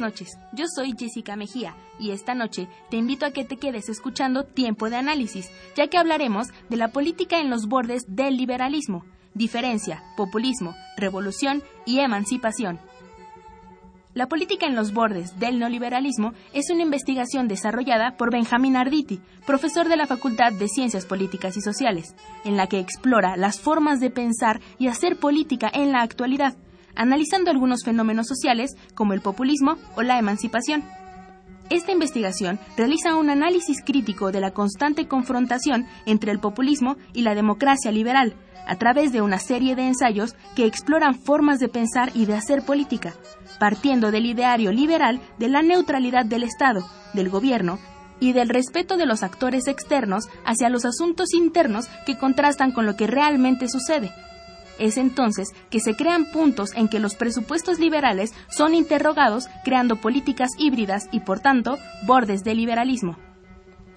noches, yo soy Jessica Mejía y esta noche te invito a que te quedes escuchando Tiempo de Análisis, ya que hablaremos de la política en los bordes del liberalismo, diferencia, populismo, revolución y emancipación. La política en los bordes del neoliberalismo es una investigación desarrollada por Benjamín Arditi, profesor de la Facultad de Ciencias Políticas y Sociales, en la que explora las formas de pensar y hacer política en la actualidad, analizando algunos fenómenos sociales como el populismo o la emancipación. Esta investigación realiza un análisis crítico de la constante confrontación entre el populismo y la democracia liberal, a través de una serie de ensayos que exploran formas de pensar y de hacer política, partiendo del ideario liberal de la neutralidad del Estado, del gobierno y del respeto de los actores externos hacia los asuntos internos que contrastan con lo que realmente sucede, es entonces que se crean puntos en que los presupuestos liberales son interrogados creando políticas híbridas y por tanto bordes del liberalismo.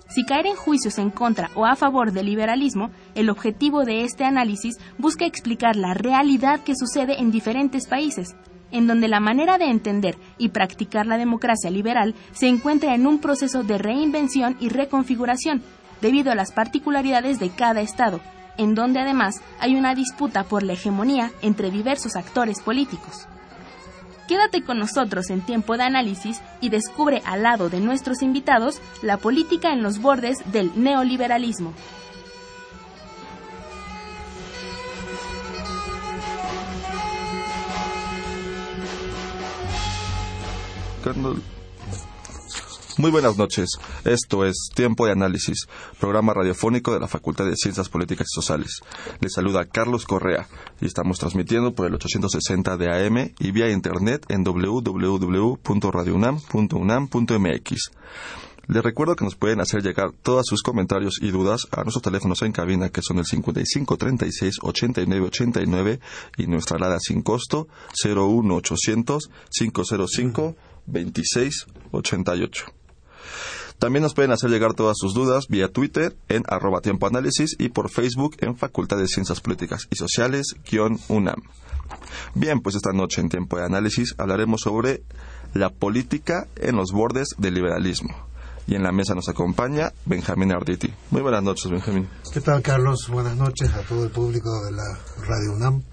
Si caer en juicios en contra o a favor del liberalismo, el objetivo de este análisis busca explicar la realidad que sucede en diferentes países, en donde la manera de entender y practicar la democracia liberal se encuentra en un proceso de reinvención y reconfiguración, debido a las particularidades de cada Estado, en donde además hay una disputa por la hegemonía entre diversos actores políticos. Quédate con nosotros en tiempo de análisis y descubre al lado de nuestros invitados la política en los bordes del neoliberalismo. Muy buenas noches. Esto es Tiempo de Análisis, programa radiofónico de la Facultad de Ciencias Políticas y Sociales. Les saluda Carlos Correa y estamos transmitiendo por el 860 de AM y vía internet en www.radiounam.unam.mx. Les recuerdo que nos pueden hacer llegar todos sus comentarios y dudas a nuestros teléfonos en cabina que son el 55 36 89 89 y nuestra alada sin costo 01800 505 2688. También nos pueden hacer llegar todas sus dudas vía Twitter en arroba tiempo análisis y por Facebook en Facultad de Ciencias Políticas y Sociales UNAM. Bien, pues esta noche en tiempo de análisis hablaremos sobre la política en los bordes del liberalismo. Y en la mesa nos acompaña Benjamín Arditi. Muy buenas noches, Benjamín. ¿Qué tal, Carlos? Buenas noches a todo el público de la Radio UNAM.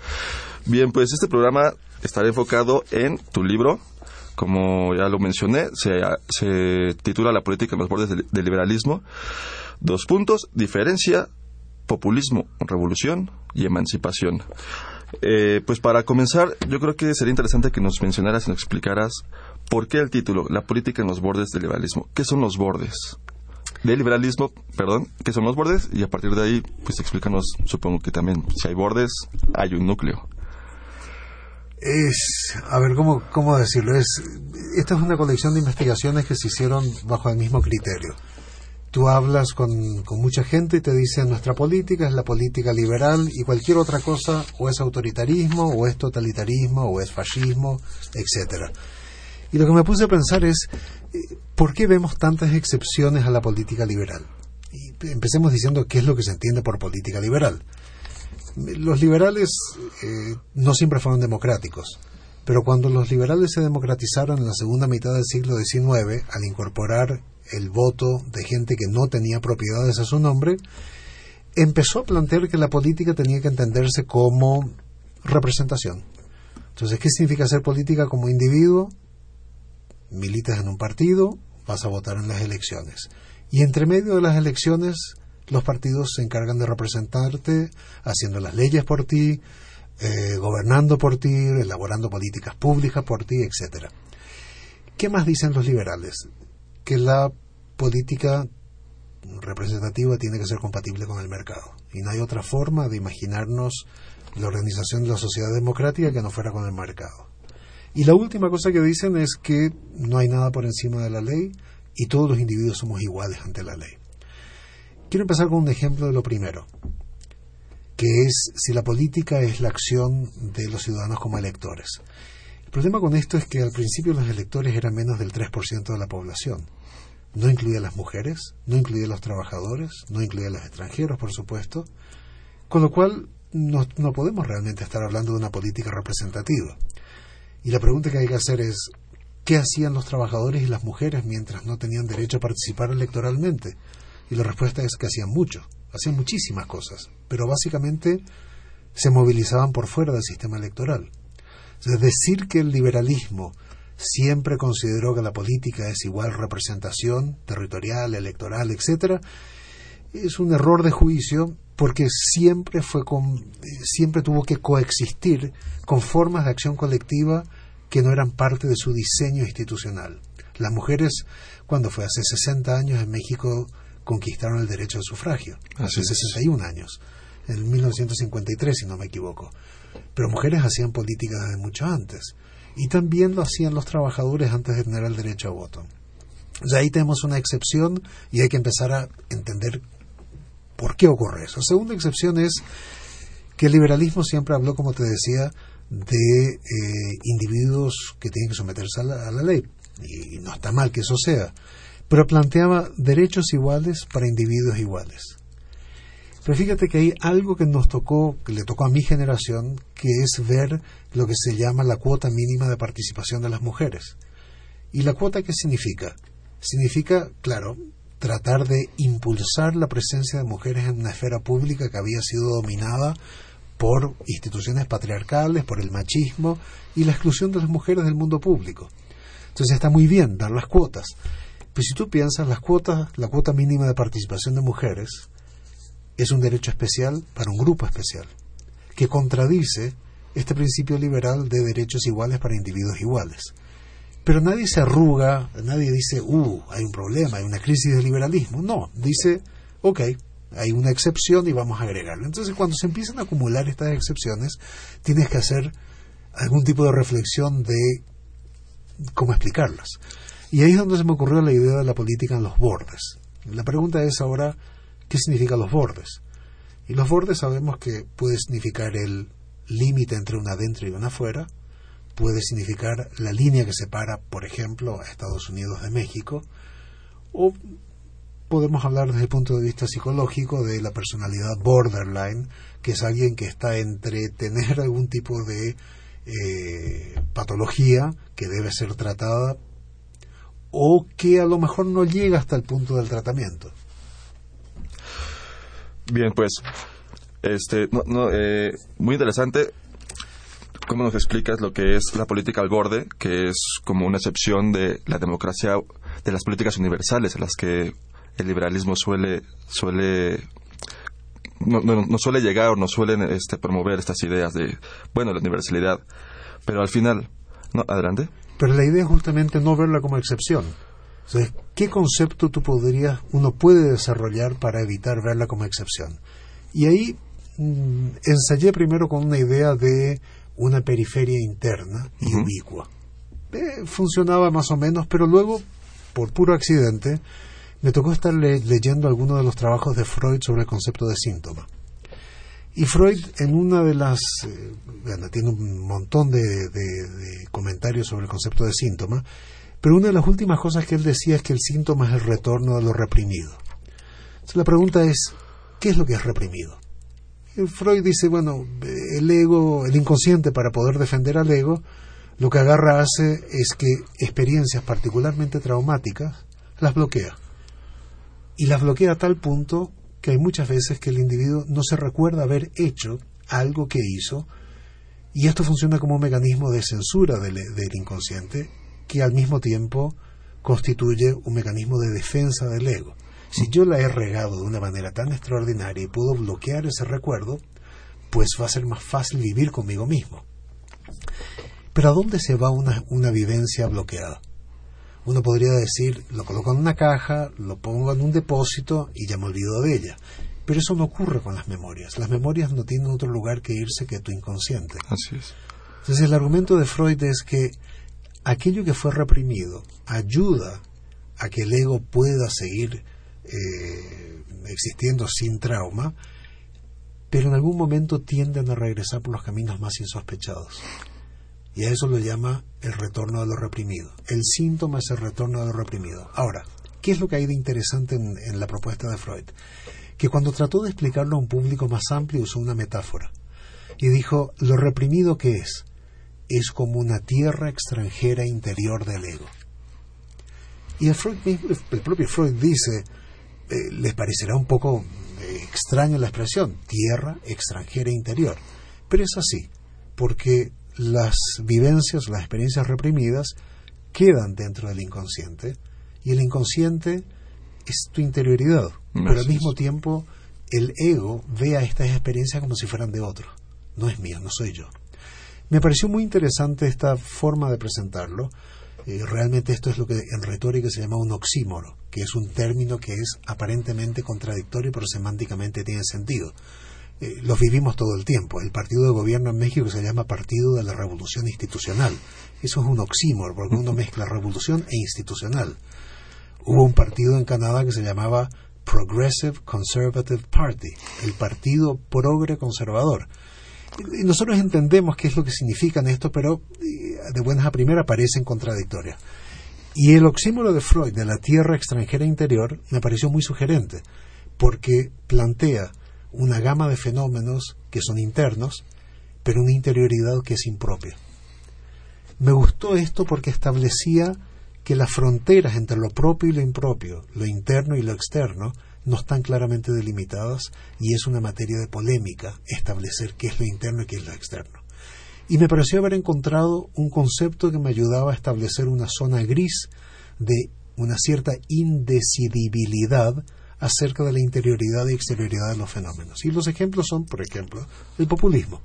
Bien, pues este programa estará enfocado en tu libro, como ya lo mencioné, se, titula La política en los bordes del, liberalismo. Dos puntos, diferencia, populismo, revolución y emancipación. Eh, pues para comenzar, yo creo que sería interesante que nos mencionaras y nos explicaras por qué el título, La política en los bordes del liberalismo. ¿Qué son los bordes? Del liberalismo, perdón, ¿qué son los bordes? Y a partir de ahí, pues explícanos, supongo que también, si hay bordes, hay un núcleo es, a ver, ¿cómo, cómo decirlo? Es, esta es una colección de investigaciones que se hicieron bajo el mismo criterio. Tú hablas con, con mucha gente y te dicen nuestra política es la política liberal y cualquier otra cosa o es autoritarismo o es totalitarismo o es fascismo, etcétera. Y lo que me puse a pensar es, eh, ¿por qué vemos tantas excepciones a la política liberal? Y empecemos diciendo qué es lo que se entiende por política liberal los liberales eh, no siempre fueron democráticos, pero cuando los liberales se democratizaron en la segunda mitad del siglo XIX, al incorporar el voto de gente que no tenía propiedades a su nombre, empezó a plantear que la política tenía que entenderse como representación. Entonces, ¿qué significa ser política como individuo? Militas en un partido, vas a votar en las elecciones. Y entre medio de las elecciones los partidos se encargan de representarte, haciendo las leyes por ti, eh, gobernando por ti, elaborando políticas públicas por ti, etcétera. ¿Qué más dicen los liberales? Que la política representativa tiene que ser compatible con el mercado. Y no hay otra forma de imaginarnos la organización de la sociedad democrática que no fuera con el mercado. Y la última cosa que dicen es que no hay nada por encima de la ley y todos los individuos somos iguales ante la ley. Quiero empezar con un ejemplo de lo primero, que es si la política es la acción de los ciudadanos como electores. El problema con esto es que al principio los electores eran menos del 3% de la población. No incluía a las mujeres, no incluía a los trabajadores, no incluía a los extranjeros, por supuesto, con lo cual no, no podemos realmente estar hablando de una política representativa. Y la pregunta que hay que hacer es, ¿qué hacían los trabajadores y las mujeres mientras no tenían derecho a participar electoralmente? Y la respuesta es que hacían mucho, hacían muchísimas cosas, pero básicamente se movilizaban por fuera del sistema electoral. Es decir que el liberalismo siempre consideró que la política es igual representación territorial, electoral, etcétera, es un error de juicio porque siempre fue con, siempre tuvo que coexistir con formas de acción colectiva que no eran parte de su diseño institucional. Las mujeres, cuando fue hace 60 años en México, conquistaron el derecho al sufragio, hace 61 años, en 1953 si no me equivoco. Pero mujeres hacían política desde mucho antes. Y también lo hacían los trabajadores antes de tener el derecho a voto. O ahí tenemos una excepción y hay que empezar a entender por qué ocurre eso. La segunda excepción es que el liberalismo siempre habló, como te decía, de eh, individuos que tienen que someterse a la, ley. y no está mal que eso sea. Pero planteaba derechos iguales para individuos iguales. Pero fíjate que hay algo que nos tocó, que le tocó a mi generación, que es ver lo que se llama la cuota mínima de participación de las mujeres. ¿Y la cuota qué significa? Significa, claro, tratar de impulsar la presencia de mujeres en una esfera pública que había sido dominada por instituciones patriarcales, por el machismo y la exclusión de las mujeres del mundo público. Entonces está muy bien dar las cuotas. Pero si tú piensas, las cuotas, la cuota mínima de participación de mujeres es un derecho especial para un grupo especial, que contradice este principio liberal de derechos iguales para individuos iguales. Pero nadie se arruga, nadie dice, uh, hay un problema, hay una crisis de liberalismo. No, dice, ok, hay una excepción y vamos a agregarlo. Entonces, cuando se empiezan a acumular estas excepciones, tienes que hacer algún tipo de reflexión de cómo explicarlas. Y ahí es donde se me ocurrió la idea de la política en los bordes. La pregunta es ahora, ¿Qué significan los bordes? Y los bordes sabemos que puede significar el límite entre una adentro y una afuera, puede significar la línea que separa, por ejemplo, a Estados Unidos de México, o podemos hablar desde el punto de vista psicológico de la personalidad borderline, que es alguien que está entre tener algún tipo de eh, patología que debe ser tratada o que a lo mejor no llega hasta el punto del tratamiento. Bien, pues, este, no, eh, muy interesante cómo nos explicas lo que es la política al borde, que es como una excepción de la democracia, de las políticas universales, en las que el liberalismo suele, suele no, no, suele llegar o no suelen este, promover estas ideas de, bueno, la universalidad. Pero al final, ¿no? Adelante. Pero la idea es justamente no verla como excepción. ¿qué concepto tú podrías, uno puede desarrollar para evitar verla como excepción? Y ahí mm, ensayé primero con una idea de una periferia interna y ubicua. Eh, funcionaba más o menos, pero luego, por puro accidente, me tocó estar leyendo algunos de los trabajos de Freud sobre el concepto de síntoma. Y Freud, en una de las. Eh, tiene un montón de, de, comentarios sobre el concepto de síntoma, pero una de las últimas cosas que él decía es que el síntoma es el retorno de lo reprimido. Entonces la pregunta es, ¿qué es lo que es reprimido? Freud dice, bueno, el ego, el inconsciente para poder defender al ego, lo que agarra hace es que experiencias particularmente traumáticas las bloquea. Y las bloquea a tal punto que hay muchas veces que el individuo no se recuerda haber hecho algo que hizo, y esto funciona como un mecanismo de censura del, inconsciente que al mismo tiempo constituye un mecanismo de defensa del ego. Si yo la he regado de una manera tan extraordinaria y puedo bloquear ese recuerdo, pues va a ser más fácil vivir conmigo mismo. Pero ¿a dónde se va una, una vivencia bloqueada? Uno podría decir, lo coloco en una caja, lo pongo en un depósito y ya me olvido de ella. Pero eso no ocurre con las memorias. Las memorias no tienen otro lugar que irse que tu inconsciente. Así es. Entonces el argumento de Freud es que aquello que fue reprimido ayuda a que el ego pueda seguir eh, existiendo sin trauma, pero en algún momento tienden a regresar por los caminos más insospechados. Y a eso lo llama el retorno de lo reprimido. El síntoma es el retorno de lo reprimido. Ahora, ¿qué es lo que hay de interesante en, la propuesta de Freud? Que cuando trató de explicarlo a un público más amplio usó una metáfora. Y dijo, lo reprimido que es, es como una tierra extranjera interior del ego. Y el, Freud, el propio Freud dice, eh, les parecerá un poco eh, extraña la expresión, tierra extranjera interior. Pero es así, porque las vivencias, las experiencias reprimidas quedan dentro del inconsciente y el inconsciente es tu interioridad, pero al mismo tiempo el ego ve a estas experiencias como si fueran de otro. No es mío, no soy yo. Me pareció muy interesante esta forma de presentarlo. Eh, realmente esto es lo que en retórica se llama un oxímoro, que es un término que es aparentemente contradictorio, pero semánticamente tiene sentido. Eh, los vivimos todo el tiempo. El partido de gobierno en México se llama Partido de la Revolución Institucional. Eso es un oxímoro, porque uno mezcla revolución e institucional. Hubo un partido en Canadá que se llamaba Progressive Conservative Party, el Partido Progre Conservador. Y nosotros entendemos qué es lo que significan esto, pero eh, de buenas a primeras parecen contradictorias. Y el oxímoro de Freud de la tierra extranjera interior me pareció muy sugerente, porque plantea una gama de fenómenos que son internos, pero una interioridad que es impropia. Me gustó esto porque establecía que las fronteras entre lo propio y lo impropio, lo interno y lo externo, no están claramente delimitadas y es una materia de polémica establecer qué es lo interno y qué es lo externo. Y me pareció haber encontrado un concepto que me ayudaba a establecer una zona gris de una cierta indecidibilidad acerca de la interioridad y exterioridad de los fenómenos. Y los ejemplos son, por ejemplo, el populismo.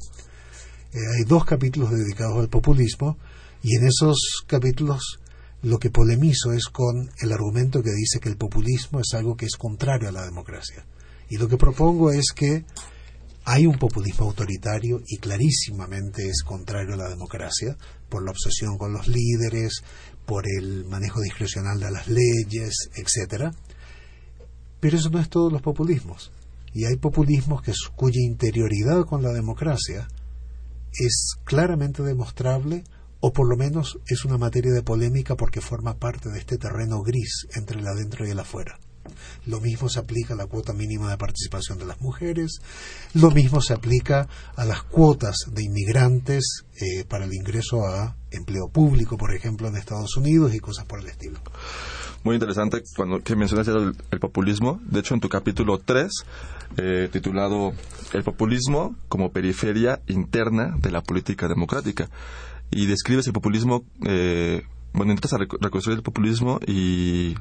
Eh, hay dos capítulos dedicados al populismo y en esos capítulos lo que polemizo es con el argumento que dice que el populismo es algo que es contrario a la democracia. Y lo que propongo es que hay un populismo autoritario y clarísimamente es contrario a la democracia por la obsesión con los líderes, por el manejo discrecional de las leyes, etcétera. Pero eso no es todos los populismos. Y hay populismos que, cuya interioridad con la democracia es claramente demostrable o por lo menos es una materia de polémica porque forma parte de este terreno gris entre el adentro y el afuera. Lo mismo se aplica a la cuota mínima de participación de las mujeres, lo mismo se aplica a las cuotas de inmigrantes eh, para el ingreso a empleo público, por ejemplo, en Estados Unidos y cosas por el estilo. Muy interesante cuando que mencionaste el, populismo. De hecho, en tu capítulo 3, eh, titulado El populismo como periferia interna de la política democrática, y describes el populismo, eh, bueno, intentas reconstruir el populismo y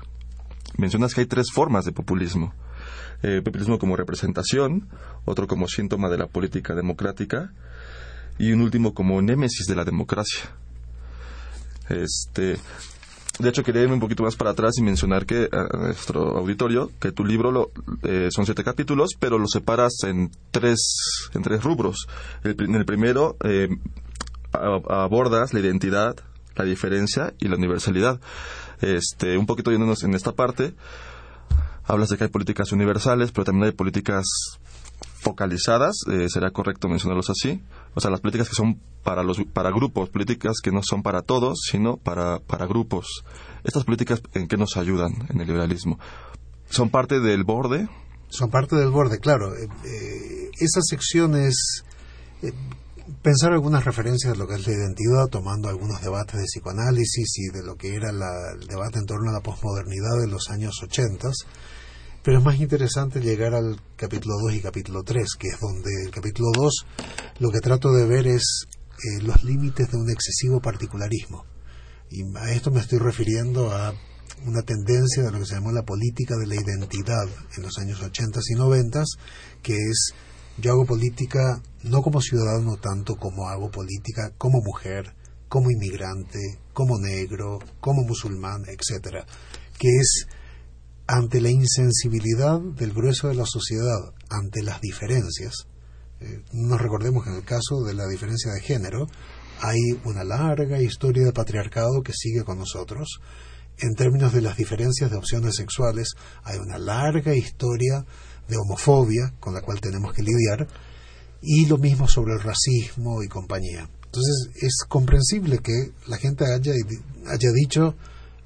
mencionas que hay tres formas de populismo. Eh, populismo como representación, otro como síntoma de la política democrática y un último como némesis de la democracia. Este, de hecho, quería irme un poquito más para atrás y mencionar que a nuestro auditorio que tu libro lo, eh, son siete capítulos, pero lo separas en tres, en tres rubros. El, en el primero eh, abordas la identidad, la diferencia y la universalidad. Este, un poquito yéndonos en esta parte, hablas de que hay políticas universales, pero también hay políticas focalizadas, eh, será correcto mencionarlos así, o sea, las políticas que son para los para grupos, políticas que no son para todos, sino para para grupos. Estas políticas en qué nos ayudan en el liberalismo? Son parte del borde. Son parte del borde, claro. Eh, eh, esas secciones pensar algunas referencias de lo que es la identidad, tomando algunos debates de psicoanálisis y de lo que era el debate en torno a la posmodernidad de los años 80, pero es más interesante llegar al capítulo 2 y capítulo 3, que es donde el capítulo 2 lo que trato de ver es eh, los límites de un excesivo particularismo. Y a esto me estoy refiriendo a una tendencia de lo que se llamó la política de la identidad en los años 80 y 90, que es yo hago política no como ciudadano tanto como hago política como mujer, como inmigrante, como negro, como musulmán, etcétera, que es ante la insensibilidad del grueso de la sociedad ante las diferencias. Eh, nos recordemos que en el caso de la diferencia de género hay una larga historia de patriarcado que sigue con nosotros. En términos de las diferencias de opciones sexuales, hay una larga historia de homofobia con la cual tenemos que lidiar y lo mismo sobre el racismo y compañía. Entonces es comprensible que la gente haya, haya dicho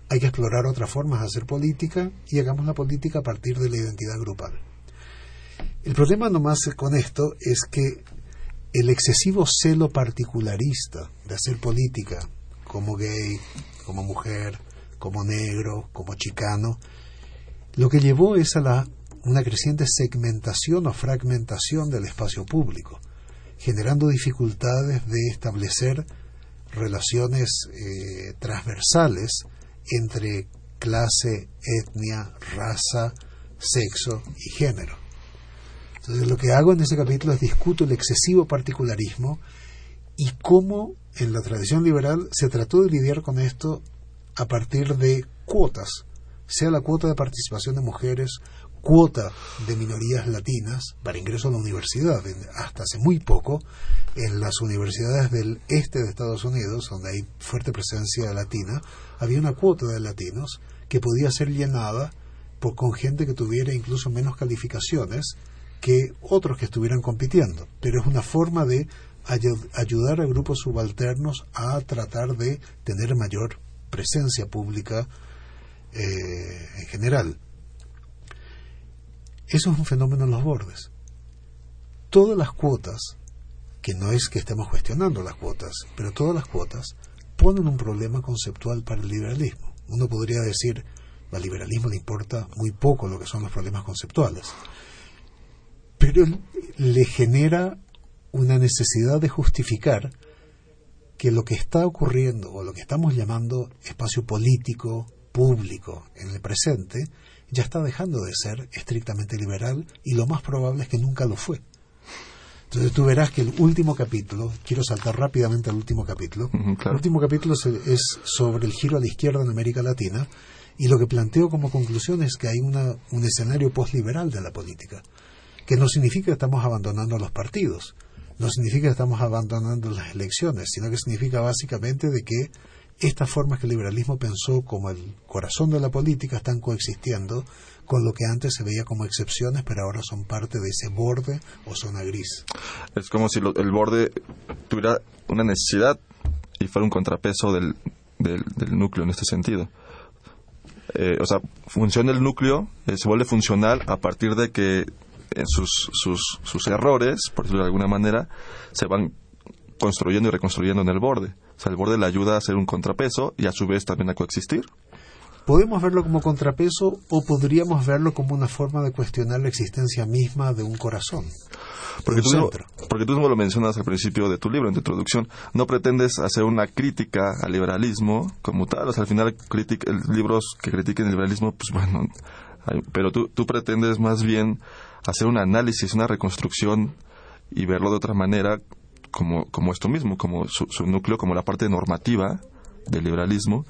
hay que explorar otras formas de hacer política y hagamos la política a partir de la identidad grupal. El problema nomás con esto es que el excesivo celo particularista de hacer política como gay, como mujer, como negro, como chicano, lo que llevó es a la, una creciente segmentación o fragmentación del espacio público, generando dificultades de establecer relaciones eh, transversales entre clase, etnia, raza, sexo y género. Entonces lo que hago en ese capítulo es discuto el excesivo particularismo y cómo en la tradición liberal se trató de lidiar con esto a partir de cuotas, sea la cuota de participación de mujeres, cuota de minorías latinas para ingreso a la universidad. Hasta hace muy poco, en las universidades del este de Estados Unidos, donde hay fuerte presencia latina, había una cuota de latinos que podía ser llenada por, con gente que tuviera incluso menos calificaciones que otros que estuvieran compitiendo. Pero es una forma de ayudar a grupos subalternos a tratar de tener mayor presencia pública eh, en general. Eso es un fenómeno en los bordes. Todas las cuotas, que no es que estemos cuestionando las cuotas, pero todas las cuotas ponen un problema conceptual para el liberalismo. Uno podría decir, al liberalismo le importa muy poco lo que son los problemas conceptuales, pero le genera una necesidad de justificar que lo que está ocurriendo o lo que estamos llamando espacio político, público en el presente, ya está dejando de ser estrictamente liberal y lo más probable es que nunca lo fue. Entonces tú verás que el último capítulo, quiero saltar rápidamente al último capítulo, el último capítulo es sobre el giro a la izquierda en América Latina y lo que planteo como conclusión es que hay una, un escenario postliberal de la política, que no significa que estamos abandonando a los partidos, no significa que estamos abandonando las elecciones, sino que significa básicamente de que estas formas que el liberalismo pensó como el corazón de la política están coexistiendo con lo que antes se veía como excepciones, pero ahora son parte de ese borde o zona gris. Es como si el borde tuviera una necesidad y fuera un contrapeso del, del, núcleo en este sentido. Eh, o sea, funciona el núcleo, eh, se vuelve funcional a partir de que en sus, sus, sus errores, por decirlo de alguna manera, se van construyendo y reconstruyendo en el borde. O sea, el borde le ayuda a hacer un contrapeso y a su vez también a coexistir. Podemos verlo como contrapeso o podríamos verlo como una forma de cuestionar la existencia misma de un corazón. Porque, tú, porque tú mismo lo mencionas al principio de tu libro, en tu introducción. No pretendes hacer una crítica al liberalismo como tal. O sea, al final, libros que critiquen el liberalismo, pues bueno. pero tú, tú pretendes más bien hacer un análisis, una reconstrucción y verlo de otra manera como, como esto mismo, como su, núcleo, como la parte normativa del liberalismo,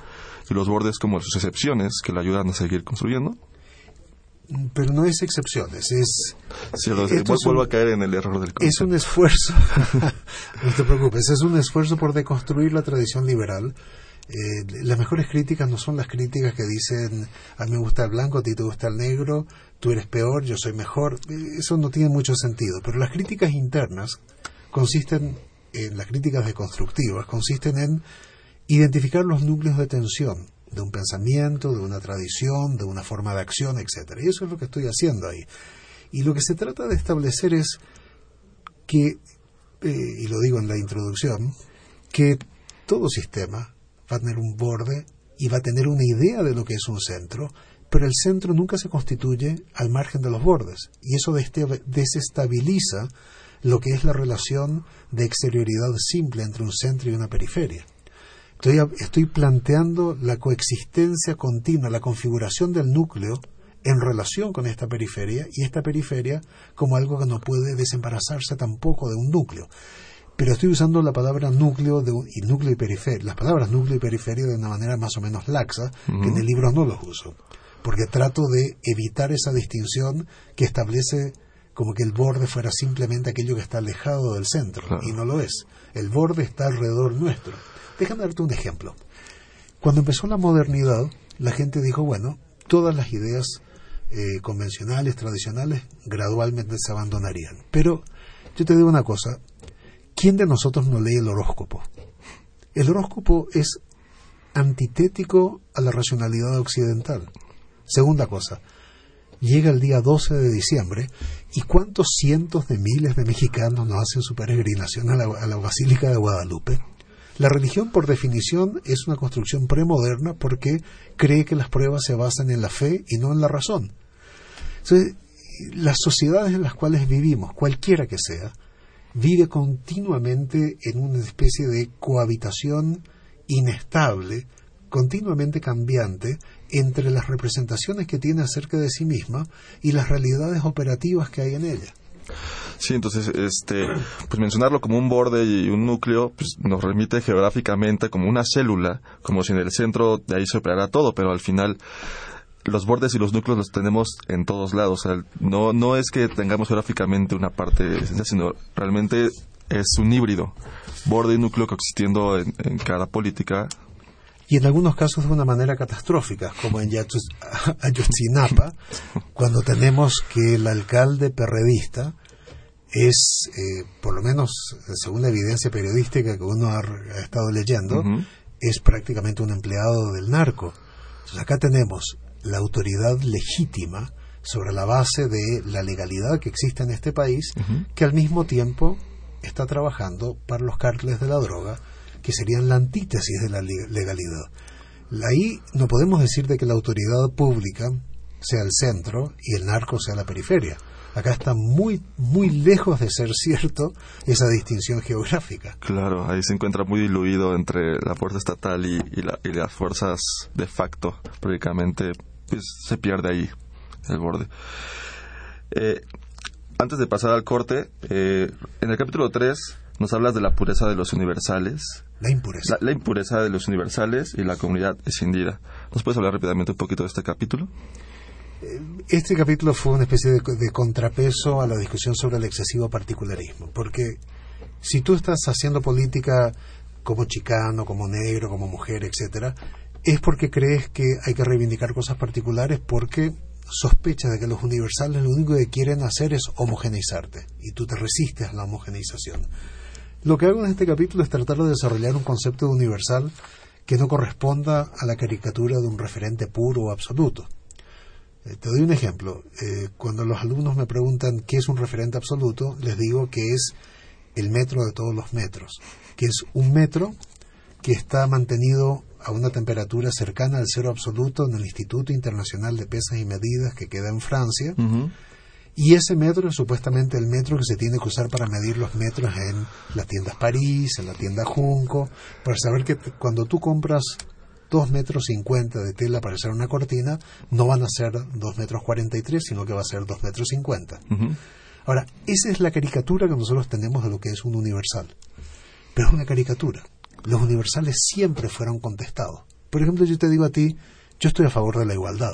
y los bordes como sus excepciones que le ayudan a seguir construyendo. Pero no es excepciones, es... Sí, vuelvo a caer en el error del concepto. Es un esfuerzo, no te preocupes, es un esfuerzo por deconstruir la tradición liberal. Eh, las mejores críticas no son las críticas que dicen a mí me gusta el blanco, a ti te gusta el negro, tú eres peor, yo soy mejor. Eso no tiene mucho sentido. Pero las críticas internas consisten en las críticas deconstructivas, consisten en identificar los núcleos de tensión de un pensamiento, de una tradición, de una forma de acción, etc. Y eso es lo que estoy haciendo ahí. Y lo que se trata de establecer es que, eh, y lo digo en la introducción, que todo sistema va a tener un borde y va a tener una idea de lo que es un centro, pero el centro nunca se constituye al margen de los bordes, y eso desestabiliza lo que es la relación de exterioridad simple entre un centro y una periferia. Estoy, estoy planteando la coexistencia continua, la configuración del núcleo en relación con esta periferia y esta periferia como algo que no puede desembarazarse tampoco de un núcleo. pero estoy usando la palabra núcleo de, y núcleo y periferia, las palabras núcleo y periferia de una manera más o menos laxa, que en el libro no los uso, porque trato de evitar esa distinción que establece como que el borde fuera simplemente aquello que está alejado del centro, y no lo es. El borde está alrededor nuestro. Déjame darte un ejemplo. Cuando empezó la modernidad, la gente dijo, bueno, todas las ideas eh, convencionales, tradicionales, gradualmente se abandonarían. Pero yo te digo una cosa, ¿quién de nosotros no lee el horóscopo? El horóscopo es antitético a la racionalidad occidental. Segunda cosa, llega el día 12 de diciembre y cuántos cientos de miles de mexicanos no hacen su peregrinación a la, a la Basílica de Guadalupe. La religión, por definición, es una construcción premoderna porque cree que las pruebas se basan en la fe y no en la razón. Entonces, las sociedades en las cuales vivimos, cualquiera que sea, vive continuamente en una especie de cohabitación inestable, continuamente cambiante, entre las representaciones que tiene acerca de sí misma y las realidades operativas que hay en ella. Sí, entonces, este, pues mencionarlo como un borde y un núcleo, pues nos remite geográficamente como una célula, como si en el centro de ahí se operara todo, pero al final los bordes y los núcleos los tenemos en todos lados. O sea, no, no es que tengamos geográficamente una parte sino realmente es un híbrido. Borde y núcleo coexistiendo en, en cada política y en algunos casos de una manera catastrófica, como en Ayotzinapa, cuando tenemos que el alcalde perredista es, eh, por lo menos según la evidencia periodística que uno ha, ha estado leyendo, uh -huh. es prácticamente un empleado del narco. Entonces acá tenemos la autoridad legítima sobre la base de la legalidad que existe en este país, uh -huh. que al mismo tiempo está trabajando para los cárteles de la droga, que serían la antítesis de la legalidad. Ahí no podemos decir de que la autoridad pública sea el centro y el narco sea la periferia. Acá está muy, muy lejos de ser cierto esa distinción geográfica. Claro, ahí se encuentra muy diluido entre la fuerza estatal y, y, la, y las fuerzas de facto. Prácticamente pues, se pierde ahí el borde. Eh, antes de pasar al corte, eh, en el capítulo 3 nos hablas de la pureza de los universales. La impureza. La, la, impureza de los universales y la comunidad escindida. ¿Nos puedes hablar rápidamente un poquito de este capítulo? Este capítulo fue una especie de, de contrapeso a la discusión sobre el excesivo particularismo, porque si tú estás haciendo política como chicano, como negro, como mujer, etcétera, es porque crees que hay que reivindicar cosas particulares porque sospechas de que los universales lo único que quieren hacer es homogeneizarte y tú te resistes a la homogeneización. Lo que hago en este capítulo es tratar de desarrollar un concepto universal que no corresponda a la caricatura de un referente puro o absoluto. Eh, te doy un ejemplo. Eh, cuando los alumnos me preguntan qué es un referente absoluto, les digo que es el metro de todos los metros, que es un metro que está mantenido a una temperatura cercana al cero absoluto en el Instituto Internacional de Pesas y Medidas que queda en Francia. Y ese metro es supuestamente el metro que se tiene que usar para medir los metros en las tiendas París, en la tienda Junco, para saber que cuando tú compras 2 metros 50 de tela para hacer una cortina, no van a ser 2 metros 43, sino que va a ser 2 metros 50. Uh -huh. Ahora, esa es la caricatura que nosotros tenemos de lo que es un universal. Pero es una caricatura. Los universales siempre fueron contestados. Por ejemplo, yo te digo a ti, yo estoy a favor de la igualdad.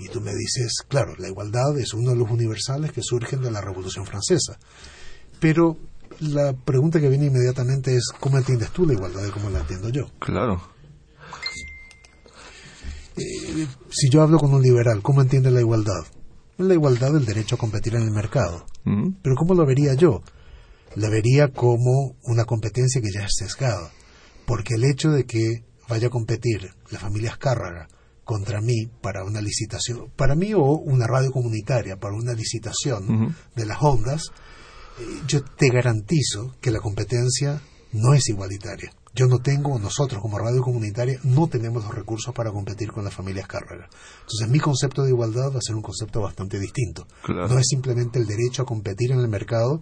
Y tú me dices, claro, la igualdad es uno de los universales que surgen de la Revolución Francesa. Pero la pregunta que viene inmediatamente es, ¿cómo entiendes tú la igualdad y cómo la entiendo yo? Claro. Eh, si yo hablo con un liberal, ¿cómo entiende la igualdad? La igualdad del derecho a competir en el mercado. Mm. Pero ¿cómo lo vería yo? La vería como una competencia que ya es sesgada. Porque el hecho de que vaya a competir la familia Azcárraga contra mí para una licitación, para mí o una radio comunitaria, para una licitación uh -huh. de las ondas, eh, yo te garantizo que la competencia no es igualitaria. Yo no tengo, nosotros como radio comunitaria, no tenemos los recursos para competir con las familias Cárraga. Entonces mi concepto de igualdad va a ser un concepto bastante distinto. Claro. No es simplemente el derecho a competir en el mercado,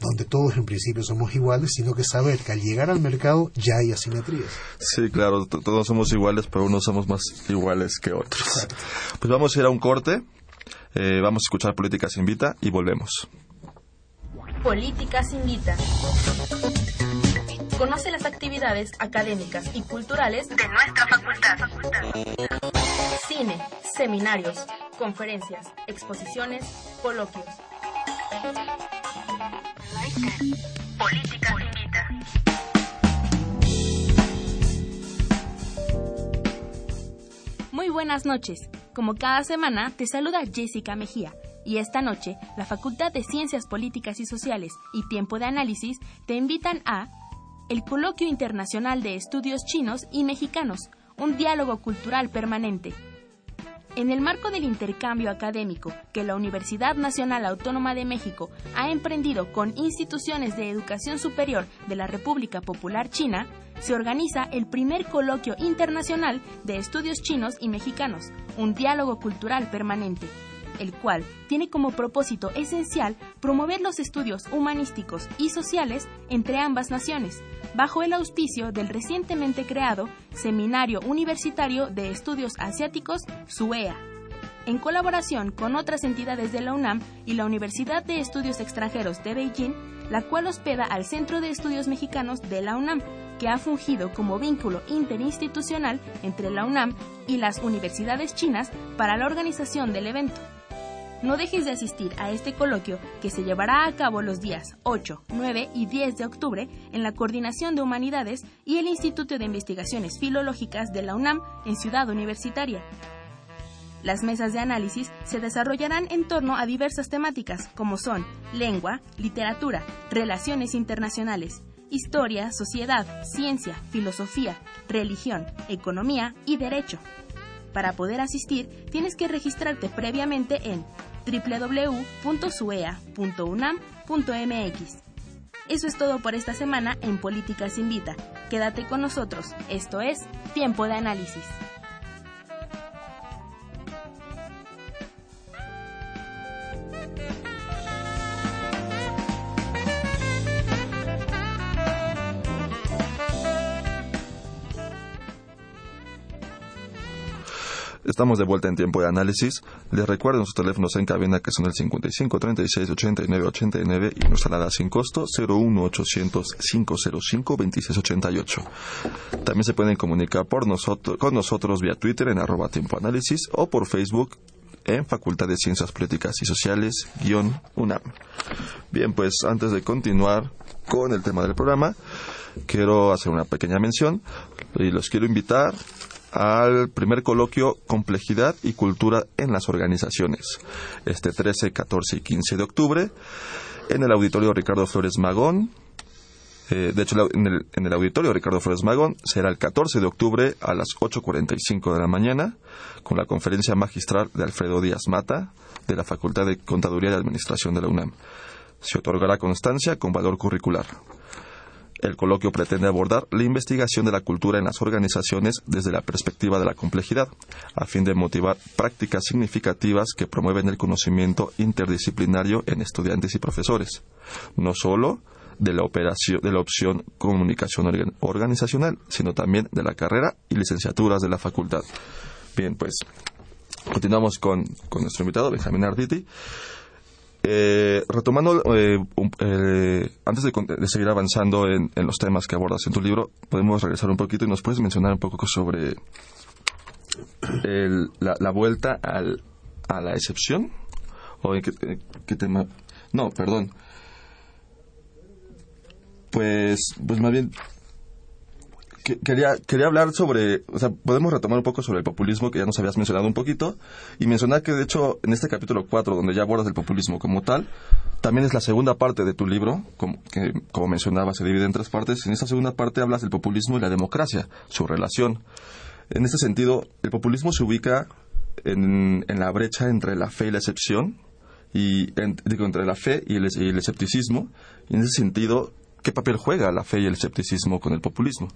donde todos en principio somos iguales, sino que saber que al llegar al mercado ya hay asimetrías. Sí, claro, todos somos iguales, pero unos somos más iguales que otros. Exacto. Pues vamos a ir a un corte, eh, vamos a escuchar Política se invita y volvemos. Políticas Invita. Conoce las actividades académicas y culturales de nuestra facultad. Cine, seminarios, conferencias, exposiciones, coloquios. Políticas Invita. Muy buenas noches. Como cada semana, te saluda Jessica Mejía. Y esta noche, la Facultad de Ciencias Políticas y Sociales y Tiempo de Análisis te invitan a el Coloquio Internacional de Estudios Chinos y Mexicanos, un diálogo cultural permanente. En el marco del intercambio académico que la Universidad Nacional Autónoma de México ha emprendido con instituciones de educación superior de la República Popular China, se organiza el primer coloquio internacional de estudios chinos y mexicanos, un diálogo cultural permanente el cual tiene como propósito esencial promover los estudios humanísticos y sociales entre ambas naciones, bajo el auspicio del recientemente creado Seminario Universitario de Estudios Asiáticos, SUEA, en colaboración con otras entidades de la UNAM y la Universidad de Estudios Extranjeros de Beijing, la cual hospeda al Centro de Estudios Mexicanos de la UNAM, que ha fungido como vínculo interinstitucional entre la UNAM y las universidades chinas para la organización del evento. No dejes de asistir a este coloquio que se llevará a cabo los días 8, 9 y 10 de octubre en la Coordinación de Humanidades y el Instituto de Investigaciones Filológicas de la UNAM en Ciudad Universitaria. Las mesas de análisis se desarrollarán en torno a diversas temáticas como son lengua, literatura, relaciones internacionales, historia, sociedad, ciencia, filosofía, religión, economía y derecho. Para poder asistir, tienes que registrarte previamente en www.suea.unam.mx. Eso es todo por esta semana en Políticas Invita. Quédate con nosotros. Esto es Tiempo de Análisis. Estamos de vuelta en tiempo de análisis. Les recuerdo nuestros teléfonos en cabina que son el 55 36 89 89 y nuestra alada sin costo 01 800 505 26 88. También se pueden comunicar por nosotros, con nosotros vía Twitter en arroba tiempo análisis o por Facebook en Facultad de Ciencias Políticas y Sociales, guion UNAM. Bien, pues antes de continuar con el tema del programa, quiero hacer una pequeña mención y los quiero invitar al primer coloquio Complejidad y Cultura en las Organizaciones, este 13, 14 y 15 de octubre, en el auditorio Ricardo Flores Magón. Eh, de hecho, en el, en el, auditorio Ricardo Flores Magón será el 14 de octubre a las 8.45 de la mañana, con la conferencia magistral de Alfredo Díaz Mata, de la Facultad de Contaduría y Administración de la UNAM. Se otorgará constancia con valor curricular. El coloquio pretende abordar la investigación de la cultura en las organizaciones desde la perspectiva de la complejidad, a fin de motivar prácticas significativas que promueven el conocimiento interdisciplinario en estudiantes y profesores, no solo de la, operación, de la opción comunicación organizacional, sino también de la carrera y licenciaturas de la facultad. Bien, pues continuamos con, con nuestro invitado, Benjamín Arditi. Eh, retomando, eh, eh, antes de, seguir avanzando en, los temas que abordas en tu libro, podemos regresar un poquito y nos puedes mencionar un poco sobre la, vuelta al, a la excepción. ¿O en qué, tema? No, perdón. Pues, pues más bien quería, quería hablar sobre, o sea, podemos retomar un poco sobre el populismo que ya nos habías mencionado un poquito y mencionar que de hecho en este capítulo 4 donde ya abordas el populismo como tal, también es la segunda parte de tu libro, que como mencionaba se divide en tres partes, en esta segunda parte hablas del populismo y la democracia, su relación. En este sentido, el populismo se ubica en, en la brecha entre la fe y la excepción, y digo, entre la fe y el, y el escepticismo, y en ese sentido, ¿qué papel juega la fe y el escepticismo con el populismo?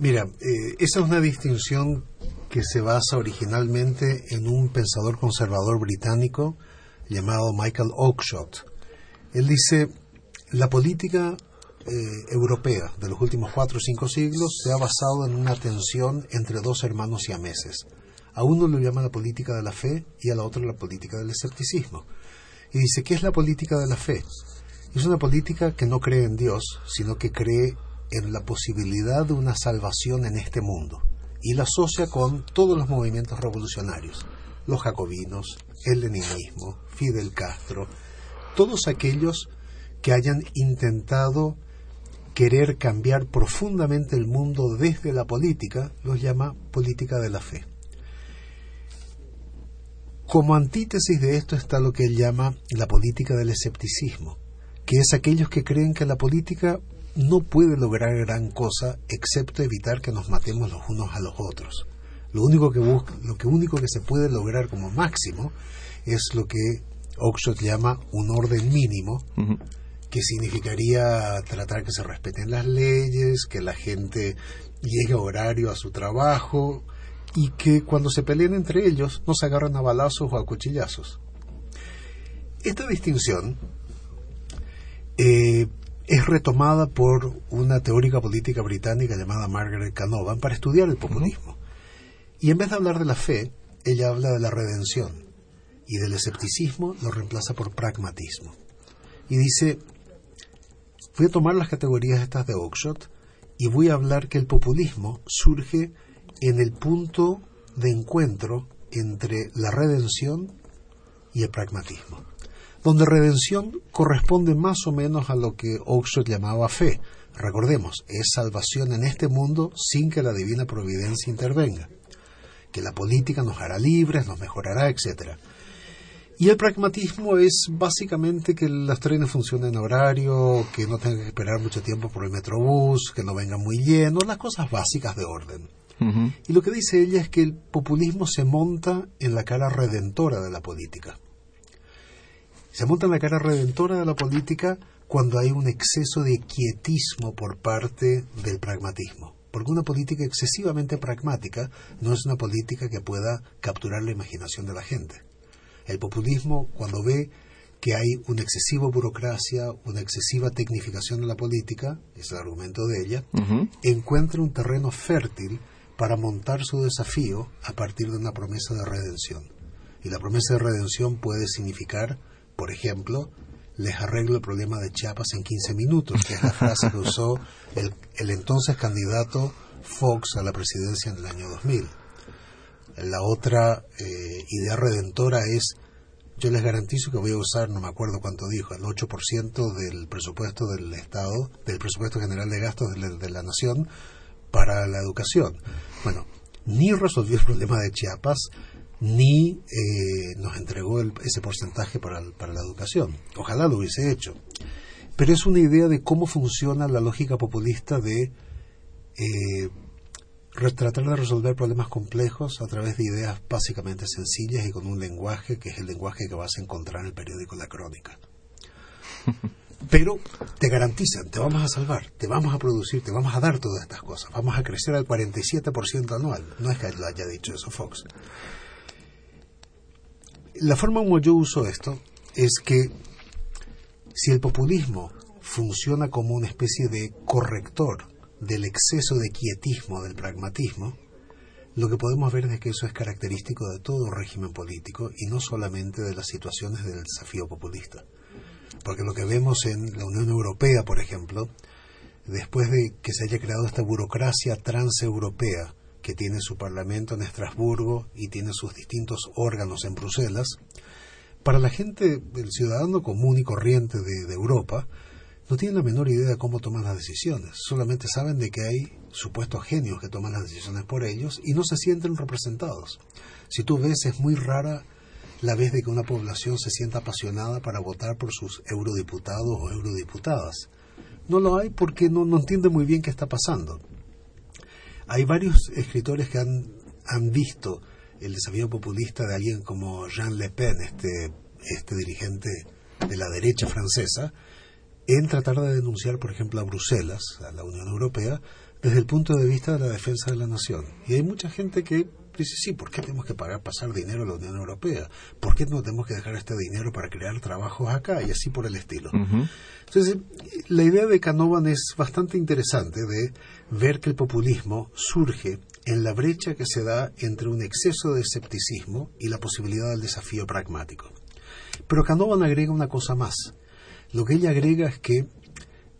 Mira, eh, esa es una distinción que se basa originalmente en un pensador conservador británico llamado Michael Oakeshott. Él dice, la política eh, europea de los últimos cuatro o cinco siglos se ha basado en una tensión entre dos hermanos siameses. A uno lo llama la política de la fe y a la otra la política del escepticismo. y dice, ¿qué es la política de la fe? Es una política que no cree en Dios, sino que cree en la posibilidad de una salvación en este mundo y la asocia con todos los movimientos revolucionarios, los jacobinos, el leninismo, Fidel Castro, todos aquellos que hayan intentado querer cambiar profundamente el mundo desde la política, los llama política de la fe. Como antítesis de esto está lo que él llama la política del escepticismo, que es aquellos que creen que la política no puede lograr gran cosa excepto evitar que nos matemos los unos a los otros. Lo único que, busca, lo que, único que se puede lograr como máximo es lo que Oxford llama un orden mínimo, que significaría tratar que se respeten las leyes, que la gente llegue a horario a su trabajo y que cuando se peleen entre ellos no se agarren a balazos o a cuchillazos. Esta distinción eh, es retomada por una teórica política británica llamada Margaret Canovan para estudiar el populismo. Y en vez de hablar de la fe, ella habla de la redención y del escepticismo lo reemplaza por pragmatismo. Y dice, voy a tomar las categorías estas de Oakeshott y voy a hablar que el populismo surge en el punto de encuentro entre la redención y el pragmatismo donde redención corresponde más o menos a lo que Oxford llamaba fe. Recordemos, es salvación en este mundo sin que la divina providencia intervenga, que la política nos hará libres, nos mejorará, etc. Y el pragmatismo es básicamente que los trenes funcionen en horario, que no tengan que esperar mucho tiempo por el metrobús, que no venga muy lleno, las cosas básicas de orden. Y lo que dice ella es que el populismo se monta en la cara redentora de la política. Se monta en la cara redentora de la política cuando hay un exceso de quietismo por parte del pragmatismo. Porque una política excesivamente pragmática no es una política que pueda capturar la imaginación de la gente. El populismo, cuando ve que hay una excesiva burocracia, una excesiva tecnificación de la política, es el argumento de ella, encuentra un terreno fértil para montar su desafío a partir de una promesa de redención. Y la promesa de redención puede significar por ejemplo, les arreglo el problema de Chiapas en 15 minutos, que es la frase que usó el, entonces candidato Fox a la presidencia en el año 2000. La otra eh, idea redentora es, yo les garantizo que voy a usar, no me acuerdo cuánto dijo, el 8% del presupuesto del Estado, del presupuesto general de gastos de la Nación para la educación. Bueno, ni resolvió el problema de Chiapas, ni eh, nos entregó ese porcentaje para, la educación. Ojalá lo hubiese hecho. Pero es una idea de cómo funciona la lógica populista de eh, tratar de resolver problemas complejos a través de ideas básicamente sencillas y con un lenguaje que es el lenguaje que vas a encontrar en el periódico La Crónica. Pero te garantizan, te vamos a salvar, te vamos a producir, te vamos a dar todas estas cosas, vamos a crecer al 47% anual. No es que lo haya dicho eso Fox. La forma como yo uso esto es que si el populismo funciona como una especie de corrector del exceso de quietismo del pragmatismo, lo que podemos ver es que eso es característico de todo régimen político y no solamente de las situaciones del desafío populista. Porque lo que vemos en la Unión Europea, por ejemplo, después de que se haya creado esta burocracia transeuropea que tiene su parlamento en Estrasburgo y tiene sus distintos órganos en Bruselas, para la gente, el ciudadano común y corriente de, Europa, no tienen la menor idea de cómo toman las decisiones. Solamente saben de que hay supuestos genios que toman las decisiones por ellos y no se sienten representados. Si tú ves, es muy rara la vez de que una población se sienta apasionada para votar por sus eurodiputados o eurodiputadas. No lo hay porque no, no entiende muy bien qué está pasando. Hay varios escritores que han, han visto el desafío populista de alguien como Jean Le Pen, este, este dirigente de la derecha francesa, en tratar de denunciar, por ejemplo, a Bruselas, a la Unión Europea, desde el punto de vista de la defensa de la nación. Y hay mucha gente que dice, sí, ¿por qué tenemos que pagar pasar dinero a la Unión Europea? ¿Por qué no tenemos que dejar este dinero para crear trabajos acá? Y así por el estilo. Entonces, la idea de Canovan es bastante interesante de ver que el populismo surge en la brecha que se da entre un exceso de escepticismo y la posibilidad del desafío pragmático. Pero Canovan agrega una cosa más. Lo que ella agrega es que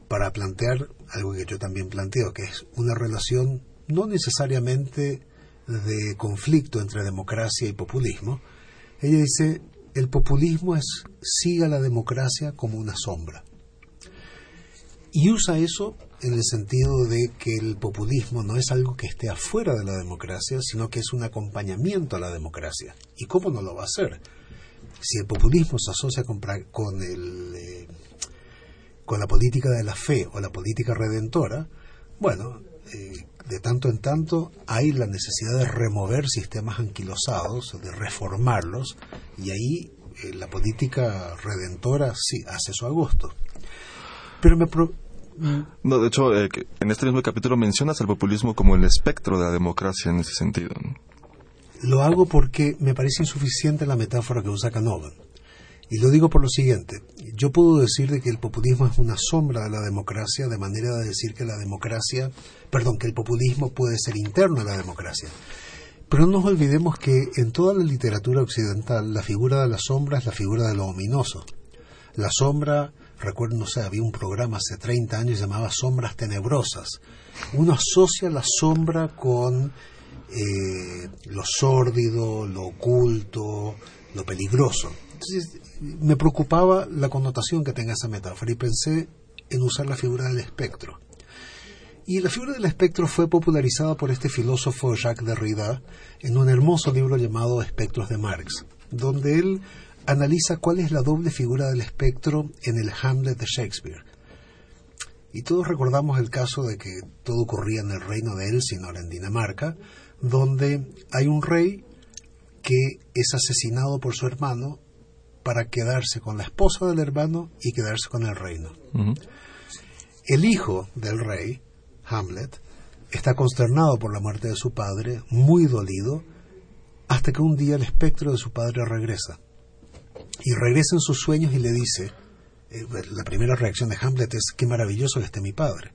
para plantear algo que yo también planteo, que es una relación no necesariamente de conflicto entre democracia y populismo, ella dice, el populismo es siga la democracia como una sombra. Y usa eso en el sentido de que el populismo no es algo que esté afuera de la democracia, sino que es un acompañamiento a la democracia. ¿Y cómo no lo va a hacer? Si el populismo se asocia con, con el, eh, con la política de la fe o la política redentora, bueno, eh, de tanto en tanto hay la necesidad de remover sistemas anquilosados, de reformarlos, y ahí eh, la política redentora sí hace su agosto. Pero me, no, de hecho, eh, en este mismo capítulo mencionas al populismo como el espectro de la democracia en ese sentido. Lo hago porque me parece insuficiente la metáfora que usa Canovan. Y lo digo por lo siguiente. Yo puedo decir de que el populismo es una sombra de la democracia, de manera de decir que la democracia, perdón, que el populismo puede ser interno a la democracia. Pero no nos olvidemos que en toda la literatura occidental la figura de la sombra es la figura de lo ominoso. La sombra recuerdo, no sé, había un programa hace 30 años llamado Sombras Tenebrosas. Uno asocia la sombra con eh, lo sórdido, lo oculto, lo peligroso. Entonces, me preocupaba la connotación que tenga esa metáfora y pensé en usar la figura del espectro. Y la figura del espectro fue popularizada por este filósofo Jacques Derrida en un hermoso libro llamado Espectros de Marx, donde él analiza cuál es la doble figura del espectro en el Hamlet de Shakespeare. Y todos recordamos el caso de que todo ocurría en el reino de Elsinore, en Dinamarca, donde hay un rey que es asesinado por su hermano para quedarse con la esposa del hermano y quedarse con el reino. El hijo del rey, Hamlet, está consternado por la muerte de su padre, muy dolido, hasta que un día el espectro de su padre regresa y regresa en sus sueños y le dice, eh, la primera reacción de Hamlet es, qué maravilloso que esté mi padre.